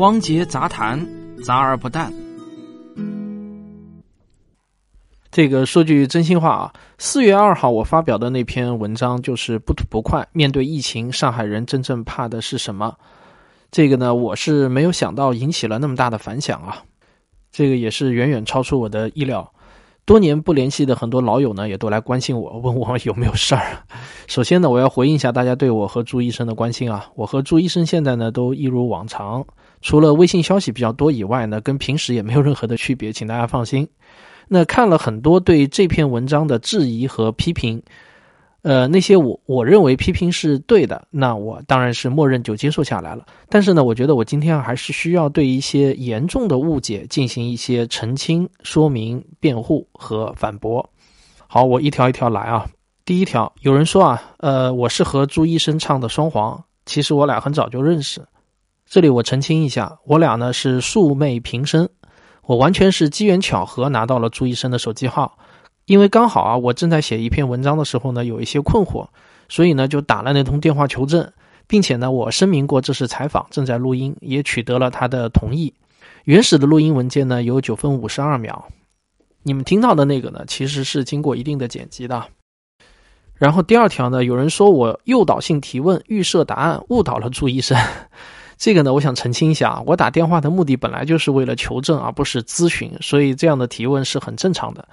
汪杰杂谈，杂而不淡。这个说句真心话啊，四月二号我发表的那篇文章就是不吐不快。面对疫情，上海人真正怕的是什么？这个呢，我是没有想到引起了那么大的反响啊。这个也是远远超出我的意料。多年不联系的很多老友呢，也都来关心我，问我有没有事儿。首先呢，我要回应一下大家对我和朱医生的关心啊。我和朱医生现在呢都一如往常，除了微信消息比较多以外呢，跟平时也没有任何的区别，请大家放心。那看了很多对这篇文章的质疑和批评。呃，那些我我认为批评是对的，那我当然是默认就接受下来了。但是呢，我觉得我今天还是需要对一些严重的误解进行一些澄清、说明、辩护和反驳。好，我一条一条来啊。第一条，有人说啊，呃，我是和朱医生唱的双簧，其实我俩很早就认识。这里我澄清一下，我俩呢是素昧平生，我完全是机缘巧合拿到了朱医生的手机号。因为刚好啊，我正在写一篇文章的时候呢，有一些困惑，所以呢就打了那通电话求证，并且呢我声明过这是采访，正在录音，也取得了他的同意。原始的录音文件呢有九分五十二秒，你们听到的那个呢其实是经过一定的剪辑的。然后第二条呢，有人说我诱导性提问、预设答案，误导了朱医生。这个呢，我想澄清一下啊，我打电话的目的本来就是为了求证，而不是咨询，所以这样的提问是很正常的。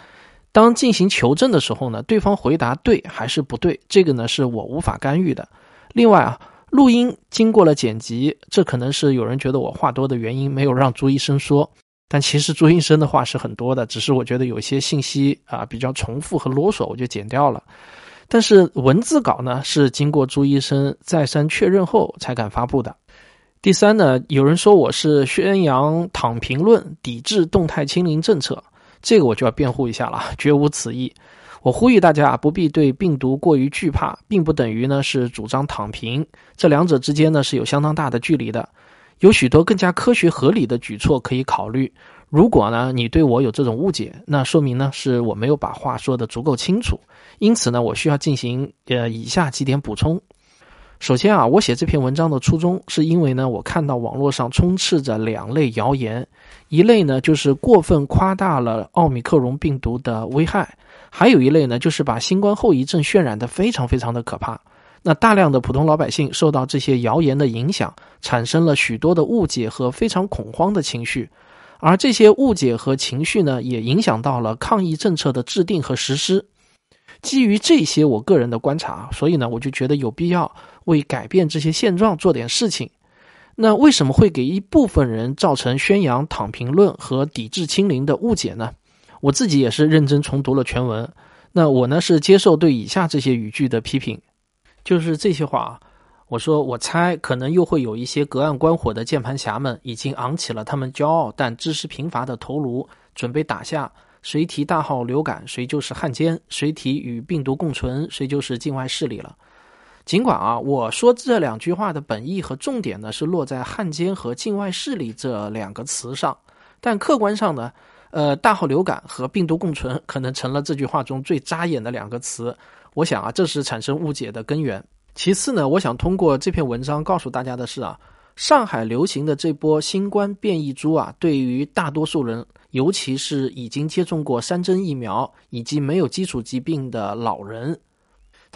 当进行求证的时候呢，对方回答对还是不对，这个呢是我无法干预的。另外啊，录音经过了剪辑，这可能是有人觉得我话多的原因，没有让朱医生说。但其实朱医生的话是很多的，只是我觉得有些信息啊比较重复和啰嗦，我就剪掉了。但是文字稿呢是经过朱医生再三确认后才敢发布的。第三呢，有人说我是宣扬躺平论，抵制动态清零政策。这个我就要辩护一下了，绝无此意。我呼吁大家啊，不必对病毒过于惧怕，并不等于呢是主张躺平，这两者之间呢是有相当大的距离的。有许多更加科学合理的举措可以考虑。如果呢你对我有这种误解，那说明呢是我没有把话说的足够清楚。因此呢，我需要进行呃以下几点补充。首先啊，我写这篇文章的初衷是因为呢，我看到网络上充斥着两类谣言，一类呢就是过分夸大了奥密克戎病毒的危害，还有一类呢就是把新冠后遗症渲染的非常非常的可怕。那大量的普通老百姓受到这些谣言的影响，产生了许多的误解和非常恐慌的情绪，而这些误解和情绪呢，也影响到了抗疫政策的制定和实施。基于这些我个人的观察，所以呢，我就觉得有必要为改变这些现状做点事情。那为什么会给一部分人造成宣扬躺平论和抵制清零的误解呢？我自己也是认真重读了全文。那我呢是接受对以下这些语句的批评，就是这些话。我说，我猜可能又会有一些隔岸观火的键盘侠们已经昂起了他们骄傲但知识贫乏的头颅，准备打下。谁提大号流感，谁就是汉奸；谁提与病毒共存，谁就是境外势力了。尽管啊，我说这两句话的本意和重点呢是落在汉奸和境外势力这两个词上，但客观上呢，呃，大号流感和病毒共存可能成了这句话中最扎眼的两个词。我想啊，这是产生误解的根源。其次呢，我想通过这篇文章告诉大家的是啊，上海流行的这波新冠变异株啊，对于大多数人。尤其是已经接种过三针疫苗以及没有基础疾病的老人，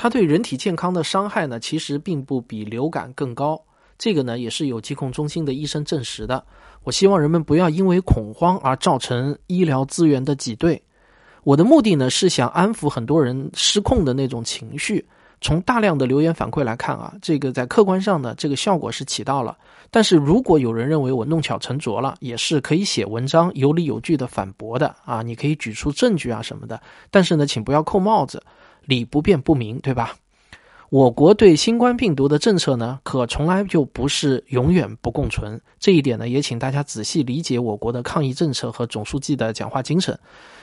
它对人体健康的伤害呢，其实并不比流感更高。这个呢，也是有疾控中心的医生证实的。我希望人们不要因为恐慌而造成医疗资源的挤兑。我的目的呢，是想安抚很多人失控的那种情绪。从大量的留言反馈来看啊，这个在客观上呢，这个效果是起到了。但是如果有人认为我弄巧成拙了，也是可以写文章有理有据的反驳的啊，你可以举出证据啊什么的。但是呢，请不要扣帽子，理不辩不明，对吧？我国对新冠病毒的政策呢，可从来就不是永远不共存。这一点呢，也请大家仔细理解我国的抗疫政策和总书记的讲话精神。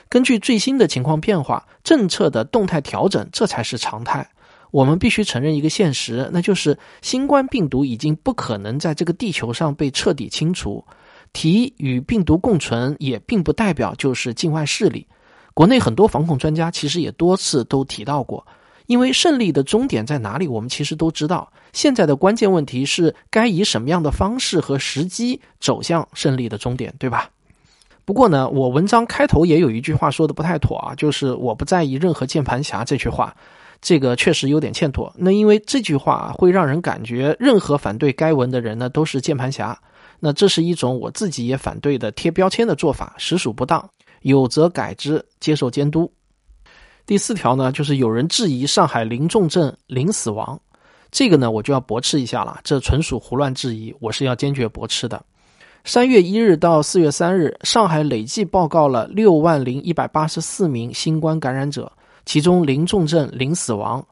根据最新的情况变化，政策的动态调整，这才是常态。我们必须承认一个现实，那就是新冠病毒已经不可能在这个地球上被彻底清除。提与病毒共存，也并不代表就是境外势力。国内很多防控专家其实也多次都提到过，因为胜利的终点在哪里，我们其实都知道。现在的关键问题是该以什么样的方式和时机走向胜利的终点，对吧？不过呢，我文章开头也有一句话说的不太妥啊，就是我不在意任何键盘侠这句话，这个确实有点欠妥。那因为这句话会让人感觉任何反对该文的人呢都是键盘侠，那这是一种我自己也反对的贴标签的做法，实属不当。有则改之，接受监督。第四条呢，就是有人质疑上海零重症零死亡，这个呢我就要驳斥一下了，这纯属胡乱质疑，我是要坚决驳斥的。三月一日到四月三日，上海累计报告了六万零一百八十四名新冠感染者，其中零重症、零死亡，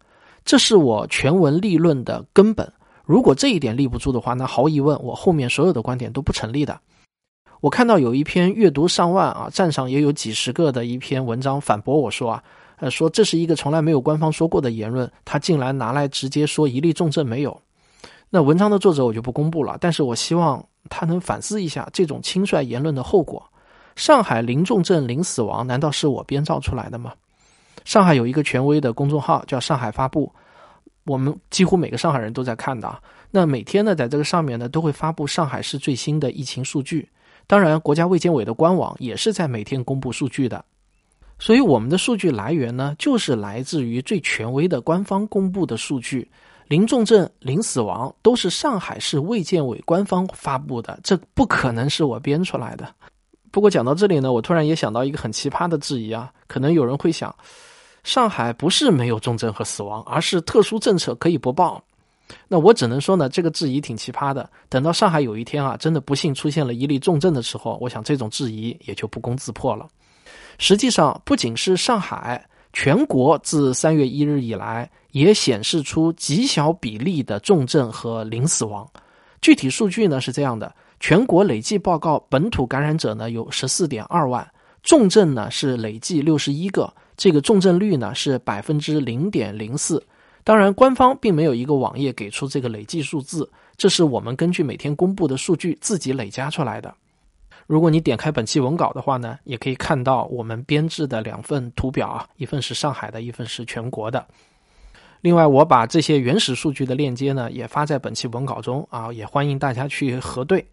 这是我全文立论的根本。如果这一点立不住的话，那毫无疑问，我后面所有的观点都不成立的。我看到有一篇阅读上万啊，站上也有几十个的一篇文章反驳我说啊，呃，说这是一个从来没有官方说过的言论，他竟然拿来直接说一例重症没有。那文章的作者我就不公布了，但是我希望。他能反思一下这种轻率言论的后果。上海零重症零死亡，难道是我编造出来的吗？上海有一个权威的公众号叫“上海发布”，我们几乎每个上海人都在看的。那每天呢，在这个上面呢，都会发布上海市最新的疫情数据。当然，国家卫健委的官网也是在每天公布数据的。所以，我们的数据来源呢，就是来自于最权威的官方公布的数据。零重症、零死亡都是上海市卫健委官方发布的，这不可能是我编出来的。不过讲到这里呢，我突然也想到一个很奇葩的质疑啊，可能有人会想，上海不是没有重症和死亡，而是特殊政策可以不报。那我只能说呢，这个质疑挺奇葩的。等到上海有一天啊，真的不幸出现了一例重症的时候，我想这种质疑也就不攻自破了。实际上，不仅是上海。全国自三月一日以来，也显示出极小比例的重症和零死亡。具体数据呢是这样的：全国累计报告本土感染者呢有十四点二万，重症呢是累计六十一个，这个重症率呢是百分之零点零四。当然，官方并没有一个网页给出这个累计数字，这是我们根据每天公布的数据自己累加出来的。如果你点开本期文稿的话呢，也可以看到我们编制的两份图表啊，一份是上海的，一份是全国的。另外，我把这些原始数据的链接呢，也发在本期文稿中啊，也欢迎大家去核对。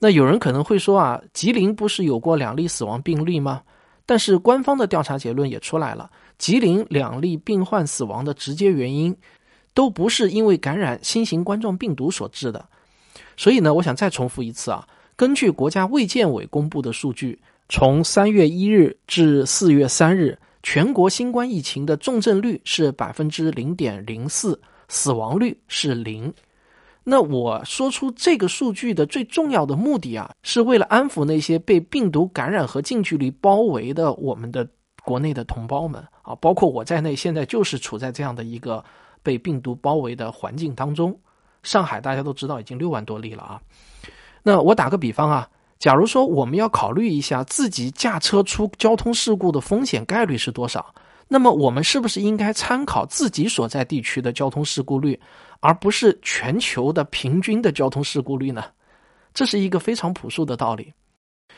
那有人可能会说啊，吉林不是有过两例死亡病例吗？但是官方的调查结论也出来了，吉林两例病患死亡的直接原因，都不是因为感染新型冠状病毒所致的。所以呢，我想再重复一次啊。根据国家卫健委公布的数据，从三月一日至四月三日，全国新冠疫情的重症率是百分之零点零四，死亡率是零。那我说出这个数据的最重要的目的啊，是为了安抚那些被病毒感染和近距离包围的我们的国内的同胞们啊，包括我在内，现在就是处在这样的一个被病毒包围的环境当中。上海大家都知道已经六万多例了啊。那我打个比方啊，假如说我们要考虑一下自己驾车出交通事故的风险概率是多少，那么我们是不是应该参考自己所在地区的交通事故率，而不是全球的平均的交通事故率呢？这是一个非常朴素的道理。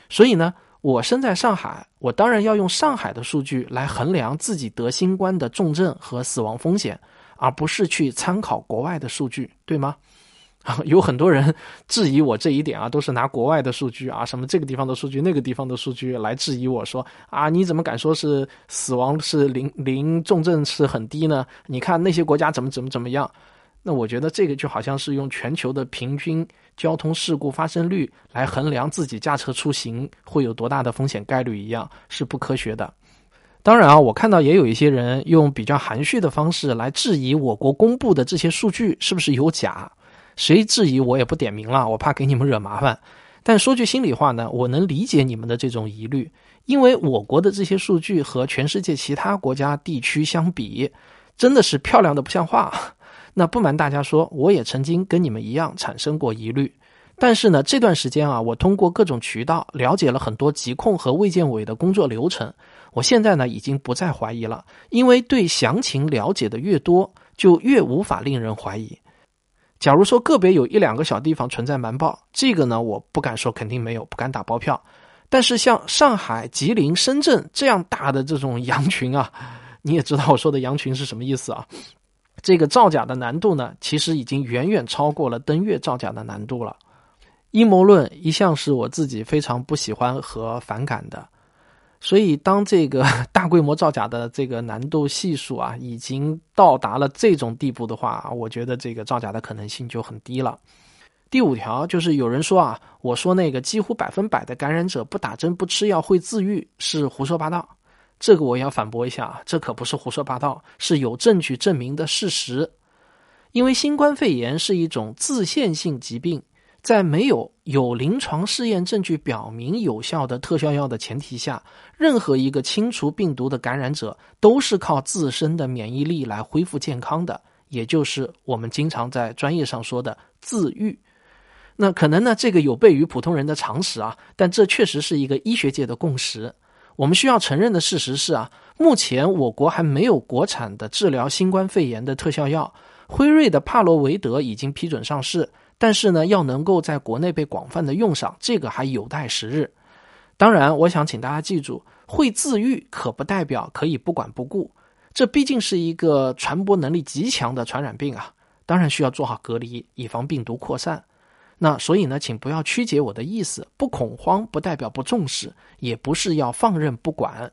所以呢，我身在上海，我当然要用上海的数据来衡量自己得新冠的重症和死亡风险，而不是去参考国外的数据，对吗？啊，有很多人 质疑我这一点啊，都是拿国外的数据啊，什么这个地方的数据、那个地方的数据来质疑我说啊，你怎么敢说是死亡是零零重症是很低呢？你看那些国家怎么怎么怎么样？那我觉得这个就好像是用全球的平均交通事故发生率来衡量自己驾车出行会有多大的风险概率一样，是不科学的。当然啊，我看到也有一些人用比较含蓄的方式来质疑我国公布的这些数据是不是有假。谁质疑我也不点名了，我怕给你们惹麻烦。但说句心里话呢，我能理解你们的这种疑虑，因为我国的这些数据和全世界其他国家地区相比，真的是漂亮的不像话。那不瞒大家说，我也曾经跟你们一样产生过疑虑。但是呢，这段时间啊，我通过各种渠道了解了很多疾控和卫健委的工作流程，我现在呢已经不再怀疑了，因为对详情了解的越多，就越无法令人怀疑。假如说个别有一两个小地方存在瞒报，这个呢，我不敢说肯定没有，不敢打包票。但是像上海、吉林、深圳这样大的这种羊群啊，你也知道我说的羊群是什么意思啊？这个造假的难度呢，其实已经远远超过了登月造假的难度了。阴谋论一向是我自己非常不喜欢和反感的。所以，当这个 大规模造假的这个难度系数啊，已经到达了这种地步的话，我觉得这个造假的可能性就很低了。第五条就是有人说啊，我说那个几乎百分百的感染者不打针不吃药会自愈是胡说八道，这个我要反驳一下啊，这可不是胡说八道，是有证据证明的事实。因为新冠肺炎是一种自限性疾病。在没有有临床试验证据表明有效的特效药的前提下，任何一个清除病毒的感染者都是靠自身的免疫力来恢复健康的，也就是我们经常在专业上说的自愈。那可能呢，这个有悖于普通人的常识啊，但这确实是一个医学界的共识。我们需要承认的事实是啊，目前我国还没有国产的治疗新冠肺炎的特效药，辉瑞的帕罗维德已经批准上市。但是呢，要能够在国内被广泛的用上，这个还有待时日。当然，我想请大家记住，会自愈可不代表可以不管不顾。这毕竟是一个传播能力极强的传染病啊，当然需要做好隔离，以防病毒扩散。那所以呢，请不要曲解我的意思，不恐慌不代表不重视，也不是要放任不管。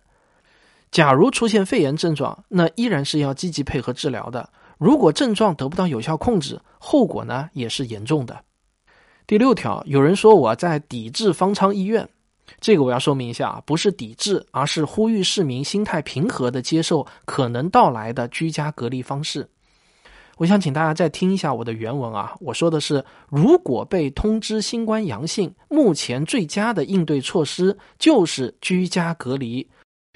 假如出现肺炎症状，那依然是要积极配合治疗的。如果症状得不到有效控制，后果呢也是严重的。第六条，有人说我在抵制方舱医院，这个我要说明一下啊，不是抵制，而是呼吁市民心态平和的接受可能到来的居家隔离方式。我想请大家再听一下我的原文啊，我说的是，如果被通知新冠阳性，目前最佳的应对措施就是居家隔离，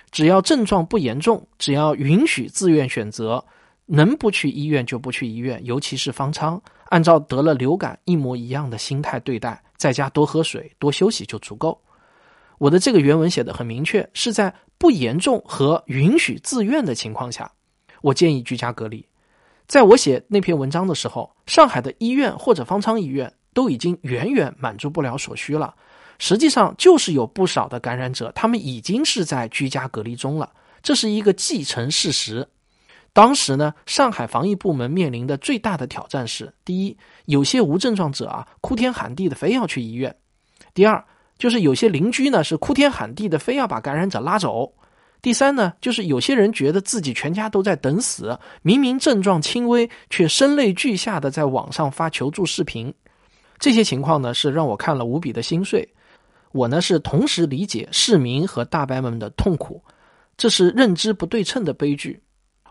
只要症状不严重，只要允许自愿选择。能不去医院就不去医院，尤其是方舱，按照得了流感一模一样的心态对待，在家多喝水、多休息就足够。我的这个原文写的很明确，是在不严重和允许自愿的情况下，我建议居家隔离。在我写那篇文章的时候，上海的医院或者方舱医院都已经远远满足不了所需了。实际上，就是有不少的感染者，他们已经是在居家隔离中了，这是一个既成事实。当时呢，上海防疫部门面临的最大的挑战是：第一，有些无症状者啊，哭天喊地的非要去医院；第二，就是有些邻居呢是哭天喊地的非要把感染者拉走；第三呢，就是有些人觉得自己全家都在等死，明明症状轻微，却声泪俱下的在网上发求助视频。这些情况呢，是让我看了无比的心碎。我呢是同时理解市民和大白们的痛苦，这是认知不对称的悲剧。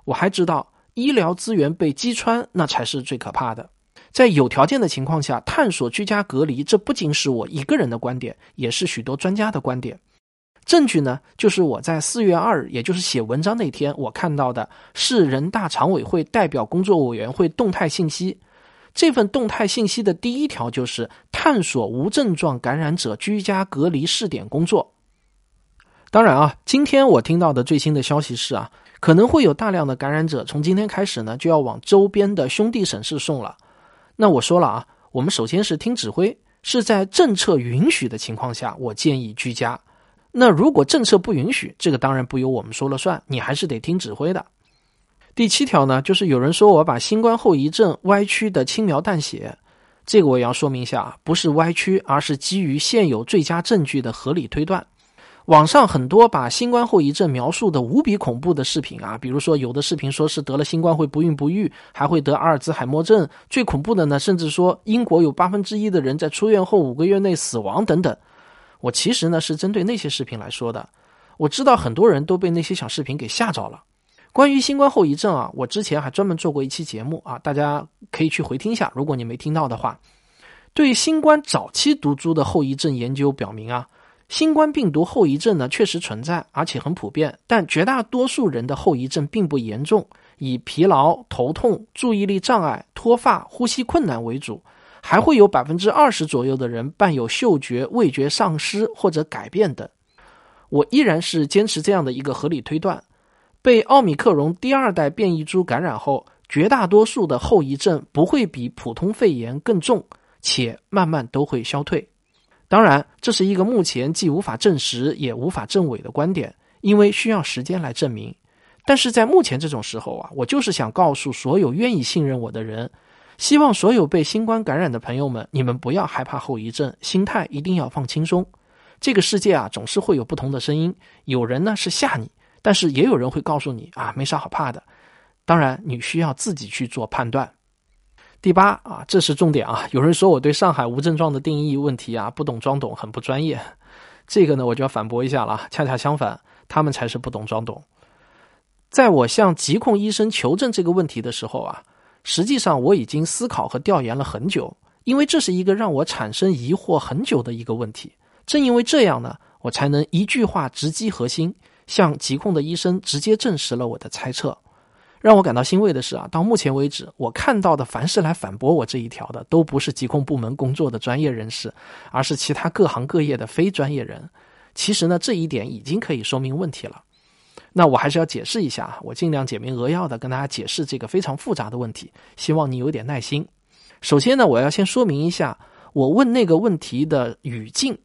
我还知道，医疗资源被击穿，那才是最可怕的。在有条件的情况下，探索居家隔离，这不仅是我一个人的观点，也是许多专家的观点。证据呢，就是我在四月二日，也就是写文章那天，我看到的市人大常委会代表工作委员会动态信息。这份动态信息的第一条就是探索无症状感染者居家隔离试点工作。当然啊，今天我听到的最新的消息是啊。可能会有大量的感染者从今天开始呢，就要往周边的兄弟省市送了。那我说了啊，我们首先是听指挥，是在政策允许的情况下，我建议居家。那如果政策不允许，这个当然不由我们说了算，你还是得听指挥的。第七条呢，就是有人说我把新冠后遗症歪曲的轻描淡写，这个我也要说明一下啊，不是歪曲，而是基于现有最佳证据的合理推断。网上很多把新冠后遗症描述的无比恐怖的视频啊，比如说有的视频说是得了新冠会不孕不育，还会得阿尔兹海默症。最恐怖的呢，甚至说英国有八分之一的人在出院后五个月内死亡等等。我其实呢是针对那些视频来说的。我知道很多人都被那些小视频给吓着了。关于新冠后遗症啊，我之前还专门做过一期节目啊，大家可以去回听一下。如果你没听到的话，对新冠早期毒株的后遗症研究表明啊。新冠病毒后遗症呢，确实存在，而且很普遍，但绝大多数人的后遗症并不严重，以疲劳、头痛、注意力障碍、脱发、呼吸困难为主，还会有百分之二十左右的人伴有嗅觉、味觉丧失或者改变等。我依然是坚持这样的一个合理推断：被奥密克戎第二代变异株感染后，绝大多数的后遗症不会比普通肺炎更重，且慢慢都会消退。当然，这是一个目前既无法证实也无法证伪的观点，因为需要时间来证明。但是在目前这种时候啊，我就是想告诉所有愿意信任我的人，希望所有被新冠感染的朋友们，你们不要害怕后遗症，心态一定要放轻松。这个世界啊，总是会有不同的声音，有人呢是吓你，但是也有人会告诉你啊，没啥好怕的。当然，你需要自己去做判断。第八啊，这是重点啊！有人说我对上海无症状的定义问题啊不懂装懂，很不专业。这个呢，我就要反驳一下了。恰恰相反，他们才是不懂装懂。在我向疾控医生求证这个问题的时候啊，实际上我已经思考和调研了很久，因为这是一个让我产生疑惑很久的一个问题。正因为这样呢，我才能一句话直击核心，向疾控的医生直接证实了我的猜测。让我感到欣慰的是啊，到目前为止，我看到的凡是来反驳我这一条的，都不是疾控部门工作的专业人士，而是其他各行各业的非专业人。其实呢，这一点已经可以说明问题了。那我还是要解释一下，我尽量简明扼要的跟大家解释这个非常复杂的问题，希望你有点耐心。首先呢，我要先说明一下我问那个问题的语境。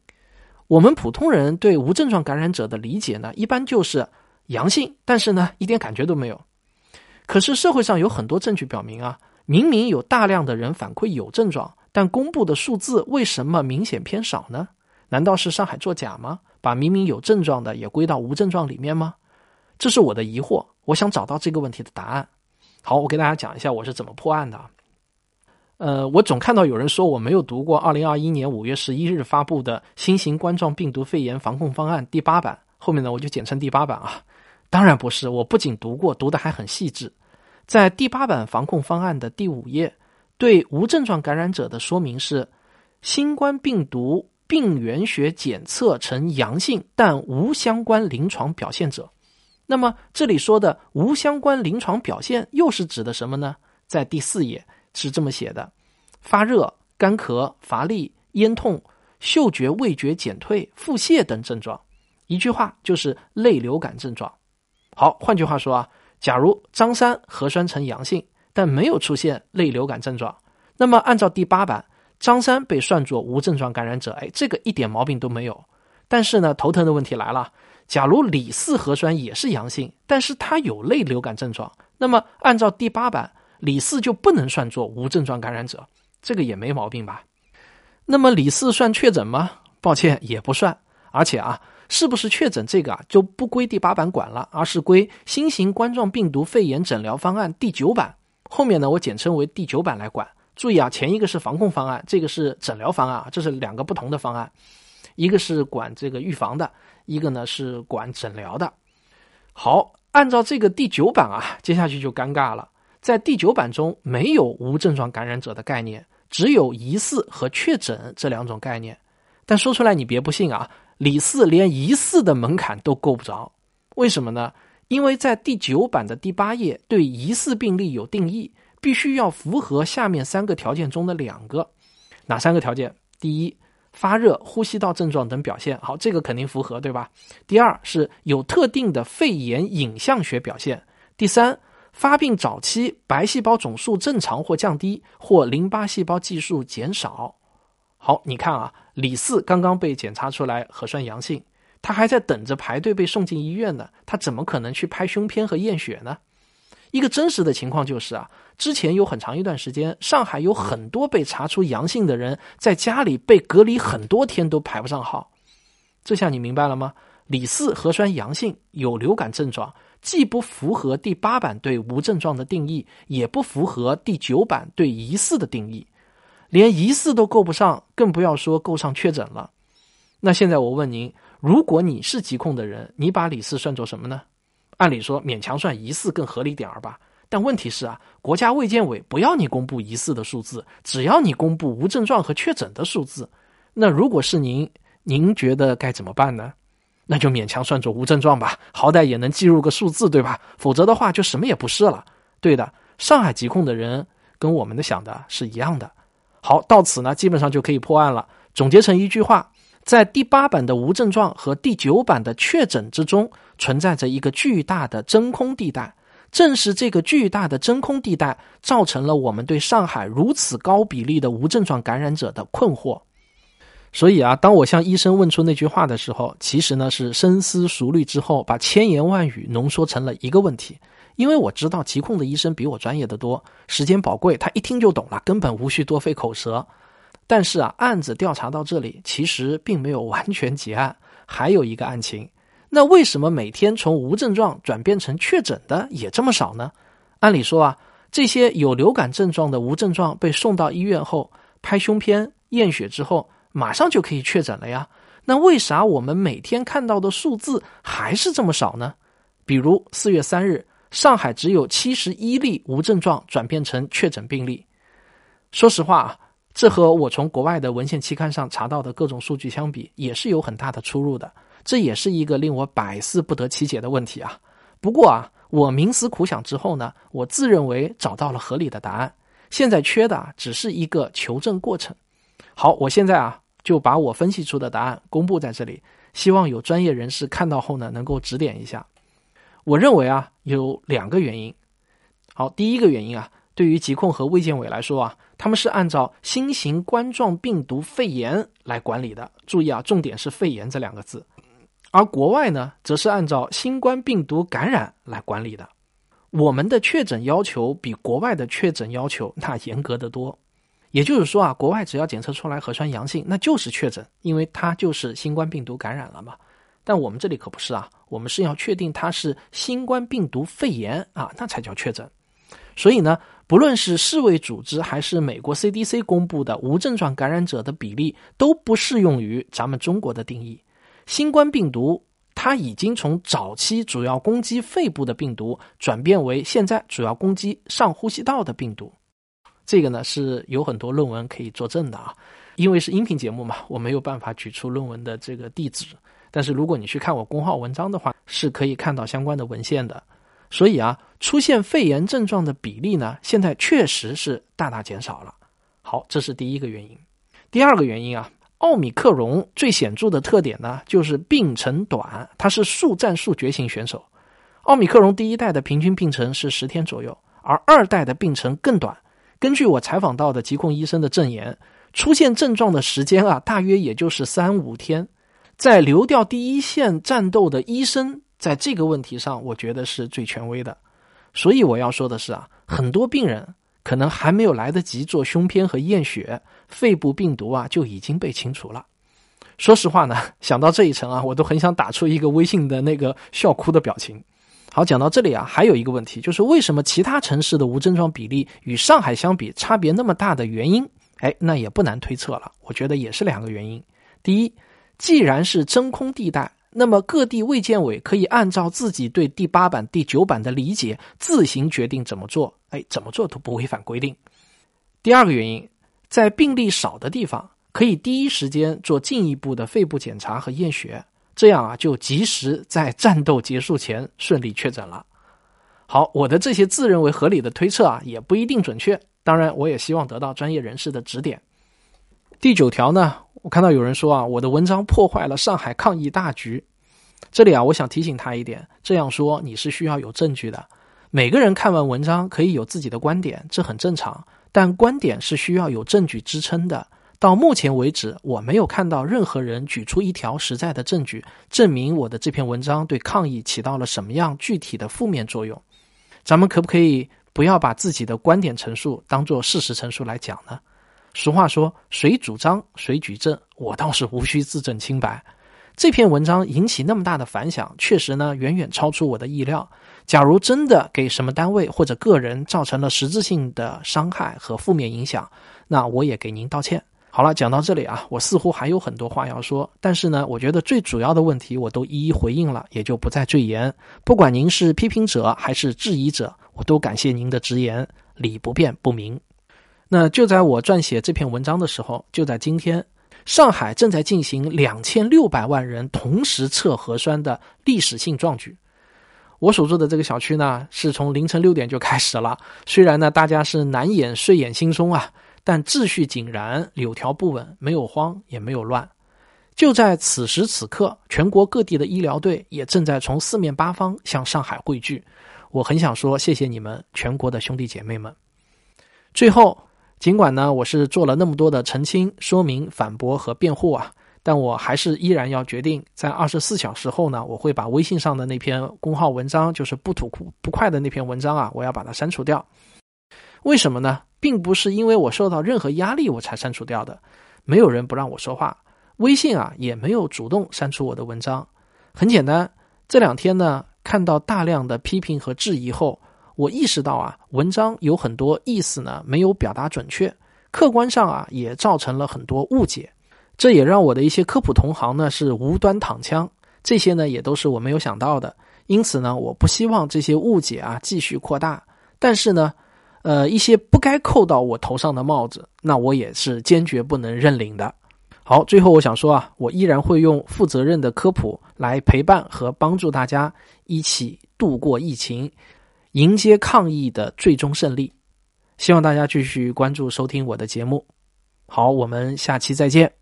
我们普通人对无症状感染者的理解呢，一般就是阳性，但是呢，一点感觉都没有。可是社会上有很多证据表明啊，明明有大量的人反馈有症状，但公布的数字为什么明显偏少呢？难道是上海作假吗？把明明有症状的也归到无症状里面吗？这是我的疑惑，我想找到这个问题的答案。好，我给大家讲一下我是怎么破案的。呃，我总看到有人说我没有读过二零二一年五月十一日发布的新型冠状病毒肺炎防控方案第八版，后面呢我就简称第八版啊。当然不是，我不仅读过，读的还很细致。在第八版防控方案的第五页，对无症状感染者的说明是：新冠病毒病原学检测呈阳性，但无相关临床表现者。那么这里说的无相关临床表现又是指的什么呢？在第四页是这么写的：发热、干咳、乏力、咽痛、嗅觉味觉减退、腹泻等症状。一句话就是类流感症状。好，换句话说啊。假如张三核酸呈阳性，但没有出现类流感症状，那么按照第八版，张三被算作无症状感染者，哎，这个一点毛病都没有。但是呢，头疼的问题来了，假如李四核酸也是阳性，但是他有类流感症状，那么按照第八版，李四就不能算作无症状感染者，这个也没毛病吧？那么李四算确诊吗？抱歉，也不算，而且啊。是不是确诊这个啊就不归第八版管了，而是归新型冠状病毒肺炎诊疗方案第九版。后面呢，我简称为第九版来管。注意啊，前一个是防控方案，这个是诊疗方案啊，这是两个不同的方案。一个是管这个预防的，一个呢是管诊疗的。好，按照这个第九版啊，接下去就尴尬了。在第九版中没有无症状感染者的概念，只有疑似和确诊这两种概念。但说出来你别不信啊。李四连疑似的门槛都够不着，为什么呢？因为在第九版的第八页对疑似病例有定义，必须要符合下面三个条件中的两个，哪三个条件？第一，发热、呼吸道症状等表现，好，这个肯定符合，对吧？第二是有特定的肺炎影像学表现，第三，发病早期白细胞总数正常或降低，或淋巴细胞计数减少。好，你看啊。李四刚刚被检查出来核酸阳性，他还在等着排队被送进医院呢。他怎么可能去拍胸片和验血呢？一个真实的情况就是啊，之前有很长一段时间，上海有很多被查出阳性的人在家里被隔离很多天都排不上号。这下你明白了吗？李四核酸阳性，有流感症状，既不符合第八版对无症状的定义，也不符合第九版对疑似的定义。连疑似都够不上，更不要说够上确诊了。那现在我问您，如果你是疾控的人，你把李四算作什么呢？按理说勉强算疑似更合理点儿吧。但问题是啊，国家卫健委不要你公布疑似的数字，只要你公布无症状和确诊的数字。那如果是您，您觉得该怎么办呢？那就勉强算作无症状吧，好歹也能计入个数字，对吧？否则的话就什么也不是了。对的，上海疾控的人跟我们的想的是一样的。好，到此呢，基本上就可以破案了。总结成一句话，在第八版的无症状和第九版的确诊之中，存在着一个巨大的真空地带。正是这个巨大的真空地带，造成了我们对上海如此高比例的无症状感染者的困惑。所以啊，当我向医生问出那句话的时候，其实呢是深思熟虑之后，把千言万语浓缩成了一个问题。因为我知道疾控的医生比我专业的多，时间宝贵，他一听就懂了，根本无需多费口舌。但是啊，案子调查到这里，其实并没有完全结案，还有一个案情。那为什么每天从无症状转变成确诊的也这么少呢？按理说啊，这些有流感症状的无症状被送到医院后，拍胸片、验血之后，马上就可以确诊了呀。那为啥我们每天看到的数字还是这么少呢？比如四月三日。上海只有七十一例无症状转变成确诊病例。说实话，这和我从国外的文献期刊上查到的各种数据相比，也是有很大的出入的。这也是一个令我百思不得其解的问题啊。不过啊，我冥思苦想之后呢，我自认为找到了合理的答案。现在缺的，只是一个求证过程。好，我现在啊，就把我分析出的答案公布在这里，希望有专业人士看到后呢，能够指点一下。我认为啊，有两个原因。好，第一个原因啊，对于疾控和卫健委来说啊，他们是按照新型冠状病毒肺炎来管理的。注意啊，重点是“肺炎”这两个字。而国外呢，则是按照新冠病毒感染来管理的。我们的确诊要求比国外的确诊要求那严格的多。也就是说啊，国外只要检测出来核酸阳性，那就是确诊，因为它就是新冠病毒感染了嘛。但我们这里可不是啊，我们是要确定它是新冠病毒肺炎啊，那才叫确诊。所以呢，不论是世卫组织还是美国 CDC 公布的无症状感染者的比例，都不适用于咱们中国的定义。新冠病毒它已经从早期主要攻击肺部的病毒，转变为现在主要攻击上呼吸道的病毒。这个呢是有很多论文可以作证的啊，因为是音频节目嘛，我没有办法举出论文的这个地址。但是如果你去看我公号文章的话，是可以看到相关的文献的。所以啊，出现肺炎症状的比例呢，现在确实是大大减少了。好，这是第一个原因。第二个原因啊，奥米克戎最显著的特点呢，就是病程短，它是速战速决型选手。奥米克戎第一代的平均病程是十天左右，而二代的病程更短。根据我采访到的疾控医生的证言，出现症状的时间啊，大约也就是三五天。在流调第一线战斗的医生，在这个问题上，我觉得是最权威的。所以我要说的是啊，很多病人可能还没有来得及做胸片和验血，肺部病毒啊就已经被清除了。说实话呢，想到这一层啊，我都很想打出一个微信的那个笑哭的表情。好，讲到这里啊，还有一个问题，就是为什么其他城市的无症状比例与上海相比差别那么大的原因？哎，那也不难推测了。我觉得也是两个原因。第一。既然是真空地带，那么各地卫健委可以按照自己对第八版、第九版的理解，自行决定怎么做。哎，怎么做都不违反规定。第二个原因，在病例少的地方，可以第一时间做进一步的肺部检查和验血，这样啊，就及时在战斗结束前顺利确诊了。好，我的这些自认为合理的推测啊，也不一定准确。当然，我也希望得到专业人士的指点。第九条呢？我看到有人说啊，我的文章破坏了上海抗疫大局。这里啊，我想提醒他一点：这样说你是需要有证据的。每个人看完文章可以有自己的观点，这很正常。但观点是需要有证据支撑的。到目前为止，我没有看到任何人举出一条实在的证据，证明我的这篇文章对抗疫起到了什么样具体的负面作用。咱们可不可以不要把自己的观点陈述当做事实陈述来讲呢？俗话说：“谁主张谁举证。”我倒是无需自证清白。这篇文章引起那么大的反响，确实呢远远超出我的意料。假如真的给什么单位或者个人造成了实质性的伤害和负面影响，那我也给您道歉。好了，讲到这里啊，我似乎还有很多话要说，但是呢，我觉得最主要的问题我都一一回应了，也就不再赘言。不管您是批评者还是质疑者，我都感谢您的直言，理不辩不明。那就在我撰写这篇文章的时候，就在今天，上海正在进行两千六百万人同时测核酸的历史性壮举。我所住的这个小区呢，是从凌晨六点就开始了。虽然呢，大家是难掩睡眼惺忪啊，但秩序井然，柳条不紊，没有慌也没有乱。就在此时此刻，全国各地的医疗队也正在从四面八方向上海汇聚。我很想说，谢谢你们，全国的兄弟姐妹们。最后。尽管呢，我是做了那么多的澄清、说明、反驳和辩护啊，但我还是依然要决定，在二十四小时后呢，我会把微信上的那篇公号文章，就是不吐不快的那篇文章啊，我要把它删除掉。为什么呢？并不是因为我受到任何压力我才删除掉的，没有人不让我说话，微信啊也没有主动删除我的文章。很简单，这两天呢，看到大量的批评和质疑后。我意识到啊，文章有很多意思呢没有表达准确，客观上啊也造成了很多误解，这也让我的一些科普同行呢是无端躺枪，这些呢也都是我没有想到的，因此呢我不希望这些误解啊继续扩大，但是呢，呃一些不该扣到我头上的帽子，那我也是坚决不能认领的。好，最后我想说啊，我依然会用负责任的科普来陪伴和帮助大家一起度过疫情。迎接抗疫的最终胜利，希望大家继续关注收听我的节目。好，我们下期再见。